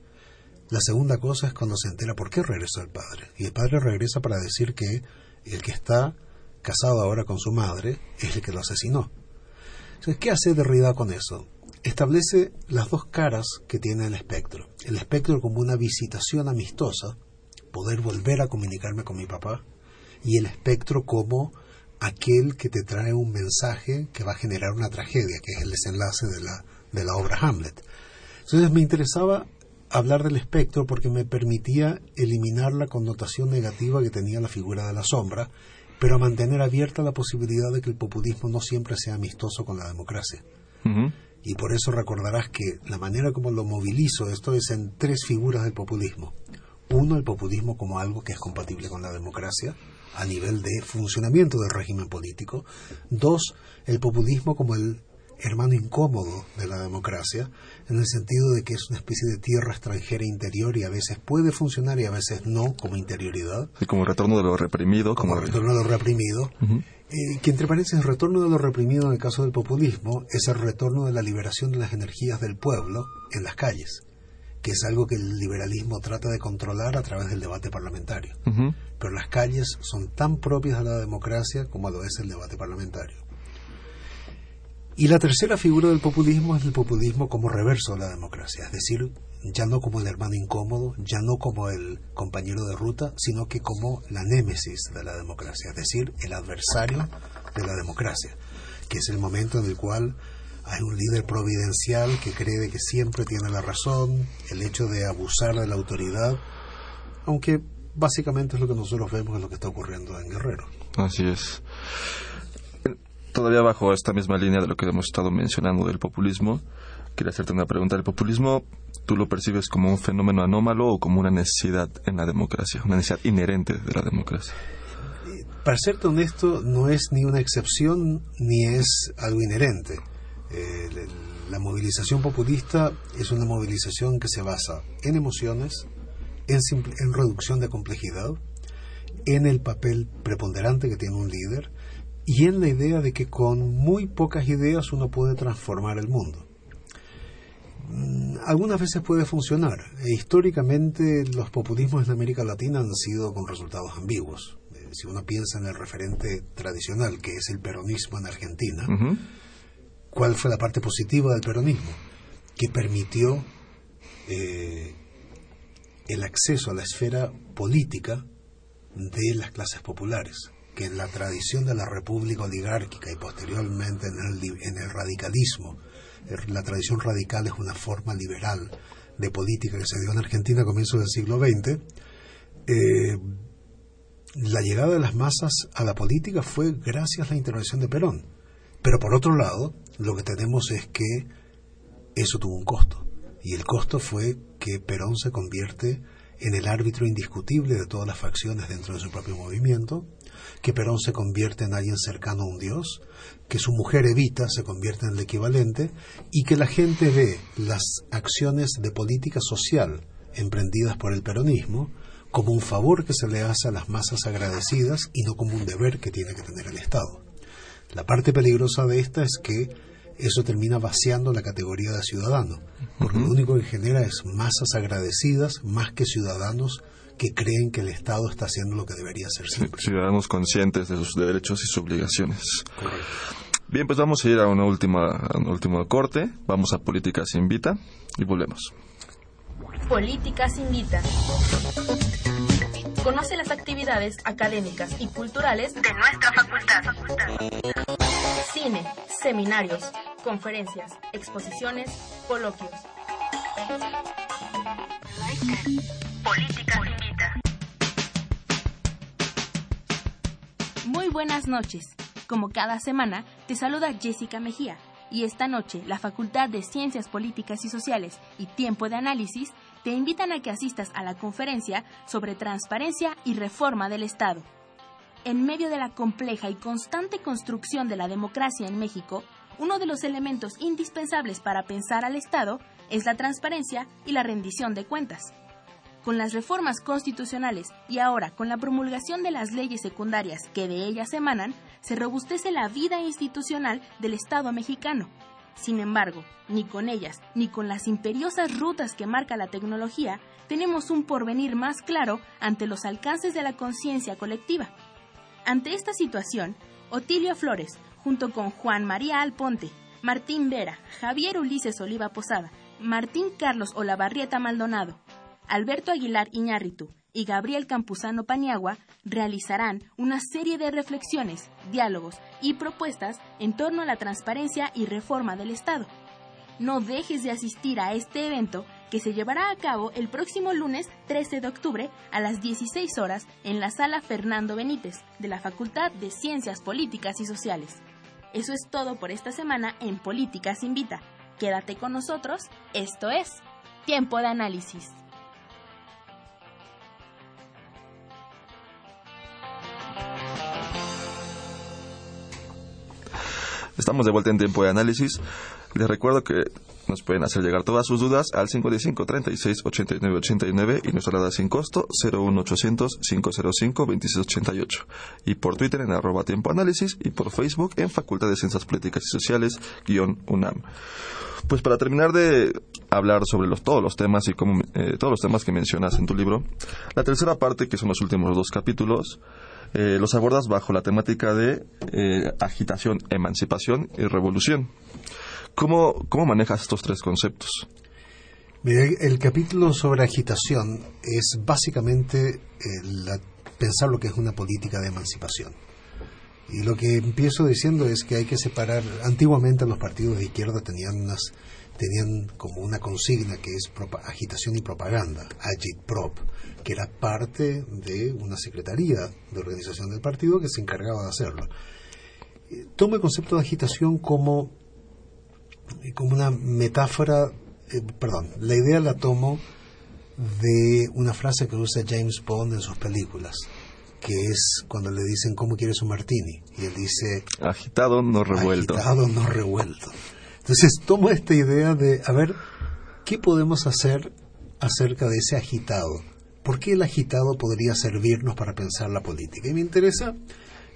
La segunda cosa es cuando se entera por qué regresó el padre. Y el padre regresa para decir que el que está casado ahora con su madre es el que lo asesinó. Entonces, ¿qué hace Derrida con eso? Establece las dos caras que tiene el espectro. El espectro como una visitación amistosa, poder volver a comunicarme con mi papá, y el espectro como aquel que te trae un mensaje que va a generar una tragedia, que es el desenlace de la, de la obra Hamlet. Entonces me interesaba hablar del espectro porque me permitía eliminar la connotación negativa que tenía la figura de la sombra, pero mantener abierta la posibilidad de que el populismo no siempre sea amistoso con la democracia. Y por eso recordarás que la manera como lo movilizo esto es en tres figuras del populismo. Uno, el populismo como algo que es compatible con la democracia a nivel de funcionamiento del régimen político. Dos, el populismo como el hermano incómodo de la democracia, en el sentido de que es una especie de tierra extranjera interior y a veces puede funcionar y a veces no como interioridad. Y como retorno de lo reprimido. Como, retorno de lo reprimido. Eh, que entre paréntesis, el retorno de lo reprimido en el caso del populismo es el retorno de la liberación de las energías del pueblo en las calles que es algo que el liberalismo trata de controlar a través del debate parlamentario. Pero las calles son tan propias de la democracia como lo es el debate parlamentario. Y la tercera figura del populismo es el populismo como reverso de la democracia, es decir, ya no como el hermano incómodo, ya no como el compañero de ruta, sino que como la némesis de la democracia, es decir, el adversario de la democracia, que es el momento en el cual hay un líder providencial que cree que siempre tiene la razón, el hecho de abusar de la autoridad, aunque básicamente es lo que nosotros vemos en lo que está ocurriendo en Guerrero. Así es. Todavía bajo esta misma línea de lo que hemos estado mencionando del populismo, quería hacerte una pregunta. ¿El populismo tú lo percibes como un fenómeno anómalo o como una necesidad en la democracia, una necesidad inherente de la democracia? Para serte honesto, no es ni una excepción ni es algo inherente eh, la movilización populista es una movilización que se basa en emociones, en, en reducción de complejidad, en el papel preponderante que tiene un líder y en la idea de que con muy pocas ideas uno puede transformar el mundo. Mm, algunas veces puede funcionar. E históricamente los populismos en América Latina han sido con resultados ambiguos. Eh, si uno piensa en el referente tradicional, que es el peronismo en Argentina, ¿Cuál fue la parte positiva del peronismo? Que permitió eh, el acceso a la esfera política de las clases populares, que en la tradición de la república oligárquica y posteriormente en el, en el radicalismo, la tradición radical es una forma liberal de política que se dio en Argentina a comienzos del siglo XX, eh, la llegada de las masas a la política fue gracias a la intervención de Perón. Pero por otro lado, lo que tenemos es que eso tuvo un costo. Y el costo fue que Perón se convierte en el árbitro indiscutible de todas las facciones dentro de su propio movimiento, que Perón se convierte en alguien cercano a un dios, que su mujer Evita se convierte en el equivalente y que la gente ve las acciones de política social emprendidas por el peronismo como un favor que se le hace a las masas agradecidas y no como un deber que tiene que tener el Estado. La parte peligrosa de esta es que eso termina vaciando la categoría de ciudadano, porque lo único que genera es masas agradecidas más que ciudadanos que creen que el Estado está haciendo lo que debería hacer siempre. Ciudadanos conscientes de sus derechos y sus obligaciones. Bien, pues vamos a ir a una última, a un último corte. Vamos a Políticas Invita y volvemos. Políticas Invita. Conoce las actividades académicas y culturales de nuestra facultad. Cine, seminarios, conferencias, exposiciones, coloquios. Muy buenas noches. Como cada semana, te saluda Jessica Mejía y esta noche la Facultad de Ciencias Políticas y Sociales y Tiempo de Análisis te invitan a que asistas a la conferencia sobre transparencia y reforma del Estado. En medio de la compleja y constante construcción de la democracia en México, uno de los elementos indispensables para pensar al Estado es la transparencia y la rendición de cuentas. Con las reformas constitucionales y ahora con la promulgación de las leyes secundarias que de ellas emanan, se robustece la vida institucional del Estado mexicano sin embargo, ni con ellas, ni con las imperiosas rutas que marca la tecnología, tenemos un porvenir más claro ante los alcances de la conciencia colectiva. Ante esta situación, Otilio Flores, junto con Juan María Alponte, Martín Vera, Javier Ulises Oliva Posada, Martín Carlos Olavarrieta Maldonado, Alberto Aguilar Iñárritu y Gabriel Campuzano Paniagua realizarán una serie de reflexiones, diálogos y propuestas en torno a la transparencia y reforma del Estado. No dejes de asistir a este evento que se llevará a cabo el próximo lunes 13 de octubre a las 16 horas en la sala Fernando Benítez de la Facultad de Ciencias Políticas y Sociales. Eso es todo por esta semana en Políticas Invita. Quédate con nosotros, esto es Tiempo de Análisis. Estamos de vuelta en tiempo de análisis. Les recuerdo que nos pueden hacer llegar todas sus dudas al 55 36 89 89 y nuestra alada sin costo 01800 505 2688 y por Twitter en arroba tiempo análisis y por Facebook en Facultad de Ciencias Políticas y Sociales guion UNAM. Pues para terminar de hablar sobre los, todos los temas y cómo, eh, todos los temas que mencionas en tu libro, la tercera parte, que son los últimos dos capítulos, eh, los abordas bajo la temática de eh, agitación, emancipación y revolución. ¿Cómo, ¿Cómo manejas estos tres conceptos? el capítulo sobre agitación es básicamente pensar lo que es una política de emancipación. Y lo que empiezo diciendo es que hay que separar, antiguamente los partidos de izquierda tenían unas tenían como una consigna que es agitación y propaganda, agitprop, que era parte de una secretaría de organización del partido que se encargaba de hacerlo. Eh, tomo el concepto de agitación como, eh, como una metáfora, eh, perdón, la idea la tomo de una frase que usa James Bond en sus películas, que es cuando le dicen cómo quieres un martini, y él dice agitado no revuelto. Agitado no revuelto. Entonces tomo esta idea de, a ver, ¿qué podemos hacer acerca de ese agitado? ¿Por qué el agitado podría servirnos para pensar la política? Y me interesa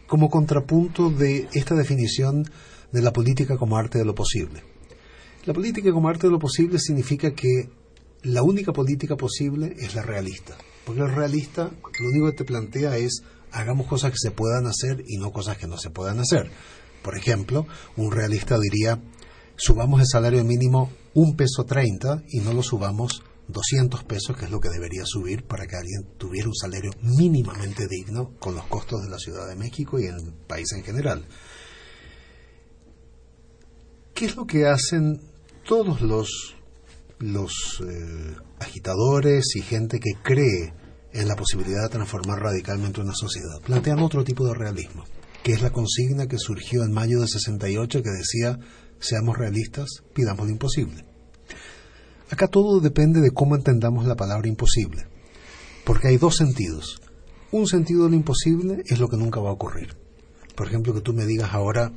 como contrapunto de esta definición de la política como arte de lo posible. La política como arte de lo posible significa que la única política posible es la realista. Porque el realista lo único que te plantea es hagamos cosas que se puedan hacer y no cosas que no se puedan hacer. Por ejemplo, un realista diría subamos el salario mínimo un peso treinta y no lo subamos 200 pesos, que es lo que debería subir para que alguien tuviera un salario mínimamente digno con los costos de la Ciudad de México y el país en general. ¿Qué es lo que hacen todos los, eh, agitadores y gente que cree en la posibilidad de transformar radicalmente una sociedad? Plantean otro tipo de realismo, que es la consigna que surgió en mayo de 68 que decía, seamos realistas, pidamos lo imposible. Acá todo depende de cómo entendamos la palabra imposible, porque hay dos sentidos. Un sentido de lo imposible es lo que nunca va a ocurrir. Por ejemplo, que tú me digas ahora,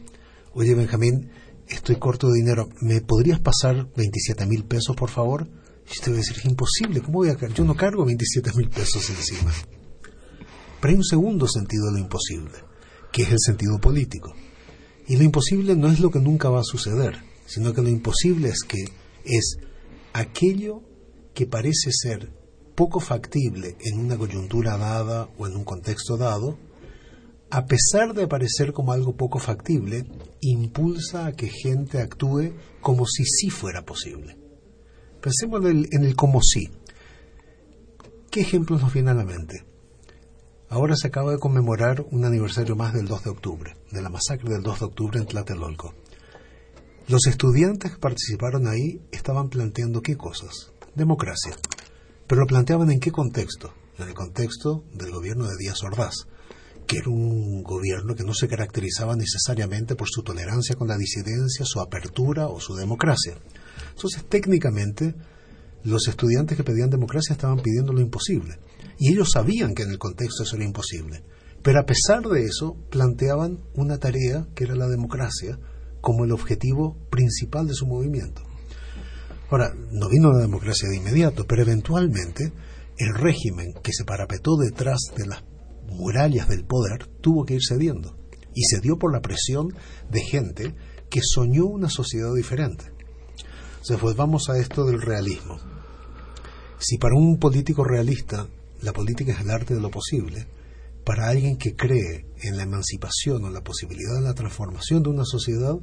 oye Benjamín, estoy corto de dinero, ¿me podrías pasar 27 mil pesos, por favor? Y te voy a decir, es imposible, ¿cómo voy a cargar? Yo no cargo 27 mil pesos encima. Pero hay un segundo sentido de lo imposible, que es el sentido político. Y lo imposible no es lo que nunca va a suceder, sino que lo imposible es que es aquello que parece ser poco factible en una coyuntura dada o en un contexto dado, a pesar de aparecer como algo poco factible, impulsa a que gente actúe como si sí fuera posible. Pensemos en el, en el como sí. ¿Qué ejemplos nos vienen a la mente? Ahora se acaba de conmemorar un aniversario más del 2 de octubre, de la masacre del 2 de octubre en Tlatelolco. Los estudiantes que participaron ahí estaban planteando qué cosas? Democracia. Pero lo planteaban en qué contexto? En el contexto del gobierno de Díaz Ordaz, que era un gobierno que no se caracterizaba necesariamente por su tolerancia con la disidencia, su apertura o su democracia. Entonces, técnicamente, los estudiantes que pedían democracia estaban pidiendo lo imposible. Y ellos sabían que en el contexto eso era imposible. Pero a pesar de eso, planteaban una tarea que era la democracia, como el objetivo principal de su movimiento. Ahora, no vino la democracia de inmediato, pero eventualmente el régimen que se parapetó detrás de las murallas del poder tuvo que ir cediendo. Y cedió por la presión de gente que soñó una sociedad diferente. Entonces, pues vamos a esto del realismo. Si para un político realista la política es el arte de lo posible, para alguien que cree en la emancipación o la posibilidad de la transformación de una sociedad,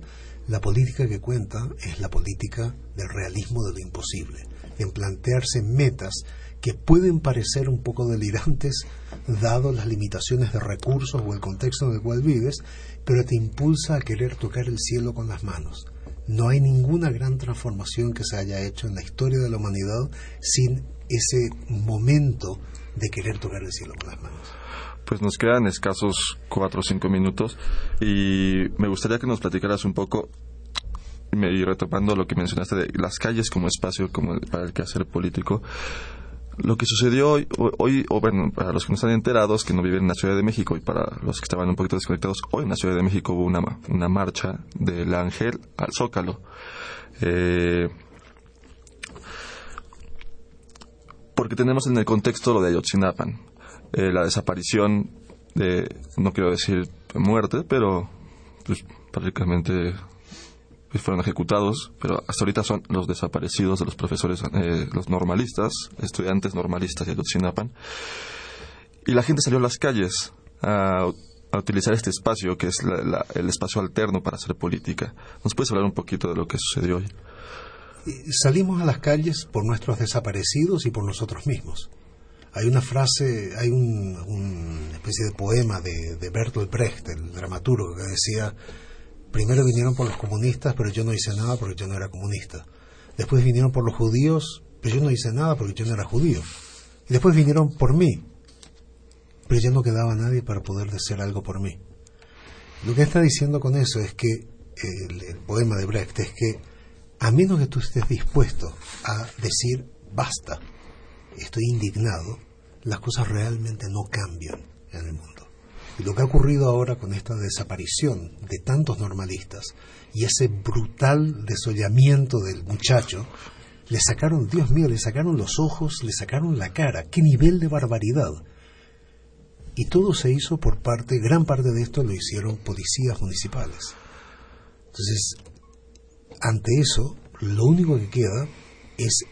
la política que cuenta es la política del realismo de lo imposible, en plantearse metas que pueden parecer un poco delirantes dado las limitaciones de recursos o el contexto en el cual vives, pero te impulsa a querer tocar el cielo con las manos. No hay ninguna gran transformación que se haya hecho en la historia de la humanidad sin ese momento de querer tocar el cielo con las manos pues nos quedan escasos cuatro o cinco minutos y me gustaría que nos platicaras un poco y retomando lo que mencionaste de las calles como espacio como para el quehacer político lo que sucedió hoy, hoy, o bueno, para los que no están enterados, que no viven en la Ciudad de México y para los que estaban un poquito desconectados, hoy en la Ciudad de México hubo una, una marcha del Ángel al Zócalo. Eh, porque tenemos en el contexto lo de Ayotzinapan. Eh, la desaparición de, no quiero decir muerte, pero pues, prácticamente fueron ejecutados, pero hasta ahorita son los desaparecidos de los profesores, eh, los normalistas, estudiantes normalistas de Ayotzinapa. Y la gente salió a las calles a, utilizar este espacio, que es el espacio alterno para hacer política. ¿Nos puedes hablar un poquito de lo que sucedió hoy? Salimos a las calles por nuestros desaparecidos y por nosotros mismos. Hay una frase, hay una especie de poema de, de Bertolt Brecht, el dramaturgo, que decía, primero vinieron por los comunistas, pero yo no hice nada porque yo no era comunista. Después vinieron por los judíos, pero yo no hice nada porque yo no era judío. Y después vinieron por mí, pero ya no quedaba nadie para poder decir algo por mí. Lo que está diciendo con eso es que el, el poema de Brecht es que a menos que tú estés dispuesto a decir basta, estoy indignado, las cosas realmente no cambian en el mundo. Y lo que ha ocurrido ahora con esta desaparición de tantos normalistas y ese brutal desollamiento del muchacho, le sacaron, Dios mío, le sacaron los ojos, le sacaron la cara, qué nivel de barbaridad. Y todo se hizo por parte, gran parte de esto lo hicieron policías municipales. Entonces, ante eso, lo único que queda es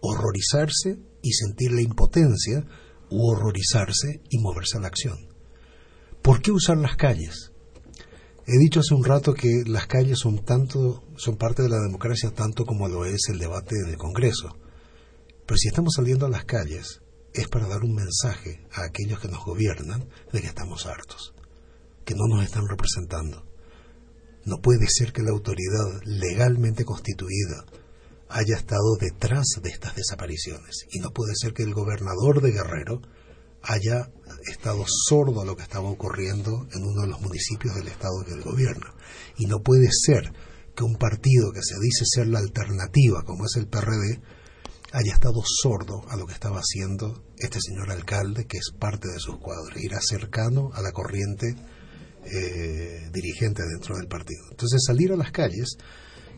horrorizarse y sentir la impotencia u horrorizarse y moverse a la acción. ¿Por qué usar las calles? He dicho hace un rato que las calles son tanto, son parte de la democracia tanto como lo es el debate en el Congreso. Pero si estamos saliendo a las calles es para dar un mensaje a aquellos que nos gobiernan de que estamos hartos, que no nos están representando. No puede ser que la autoridad legalmente constituida haya estado detrás de estas desapariciones y no puede ser que el gobernador de Guerrero haya estado sordo a lo que estaba ocurriendo en uno de los municipios del estado que él gobierna. Y no puede ser que un partido que se dice ser la alternativa, como es el PRD, haya estado sordo a lo que estaba haciendo este señor alcalde, que es parte de sus cuadros, irá cercano a la corriente eh, dirigente dentro del partido. Entonces salir a las calles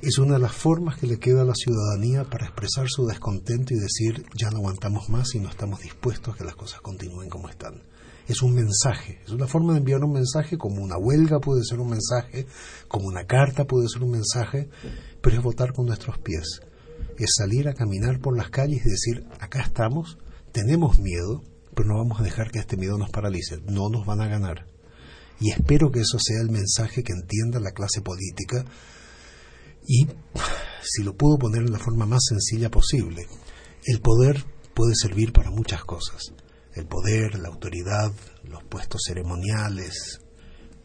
es una de las formas que le queda a la ciudadanía para expresar su descontento y decir ya no aguantamos más y no estamos dispuestos a que las cosas continúen como están. Es un mensaje, es una forma de enviar un mensaje como una huelga puede ser un mensaje, como una carta puede ser un mensaje, pero es votar con nuestros pies, es salir a caminar por las calles y decir acá estamos, tenemos miedo, pero no vamos a dejar que este miedo nos paralice, no nos van a ganar. Y espero que eso sea el mensaje que entienda la clase política y, si lo puedo poner en la forma más sencilla posible, el poder puede servir para muchas cosas. El poder, la autoridad, los puestos ceremoniales,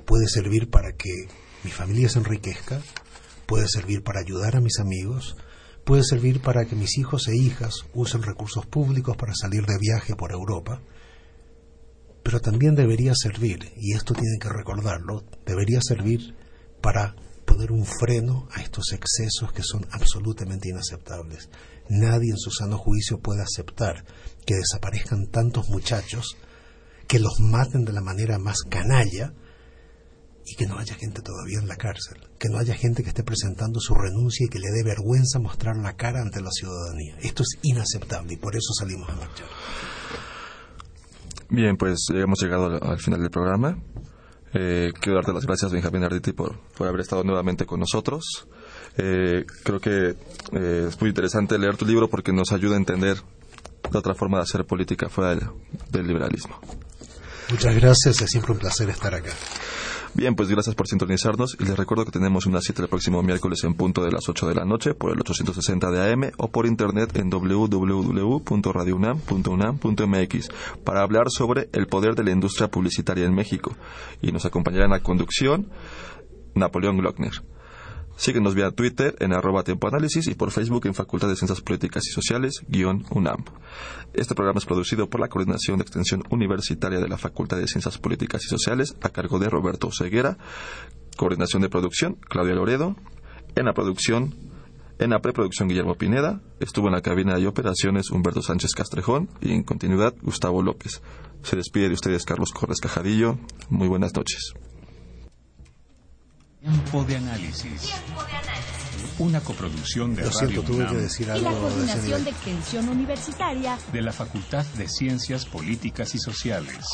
puede servir para que mi familia se enriquezca, puede servir para ayudar a mis amigos, puede servir para que mis hijos e hijas usen recursos públicos para salir de viaje por Europa, pero también debería servir, y esto tiene que recordarlo, debería servir para poner un freno a estos excesos que son absolutamente inaceptables. Nadie en su sano juicio puede aceptar que desaparezcan tantos muchachos, que los maten de la manera más canalla y que no haya gente todavía en la cárcel, que no haya gente que esté presentando su renuncia y que le dé vergüenza mostrar la cara ante la ciudadanía. Esto es inaceptable y por eso salimos a marchar. Bien, pues hemos llegado al final del programa. Eh, quiero darte las gracias, Benjamín Arditi, por, por haber estado nuevamente con nosotros. Eh, creo que eh, es muy interesante leer tu libro porque nos ayuda a entender la otra forma de hacer política fuera del, del liberalismo. Muchas gracias, es siempre un placer estar acá. Bien, pues gracias por sintonizarnos y les recuerdo que tenemos una cita el próximo miércoles en punto de las 8 de la noche por el 860 de AM o por internet en www.radiounam.unam.mx para hablar sobre el poder de la industria publicitaria en México. Y nos acompañará en la conducción Napoleón Glockner. Síguenos vía Twitter en arroba análisis y por Facebook en Facultad de Ciencias Políticas y Sociales, guion UNAM. Este programa es producido por la Coordinación de Extensión Universitaria de la Facultad de Ciencias Políticas y Sociales a cargo de Roberto Ceguera. Coordinación de producción, Claudia Loredo. En la producción, en la preproducción, Guillermo Pineda. Estuvo en la cabina de operaciones Humberto Sánchez Castrejón y en continuidad Gustavo López. Se despide de ustedes Carlos Corres Cajadillo. Muy buenas noches. Tiempo de análisis. Una coproducción de Lo siento, Radio tuve UNAM que decir Y la de Coordinación nivel. de Extensión Universitaria de la Facultad de Ciencias Políticas y Sociales.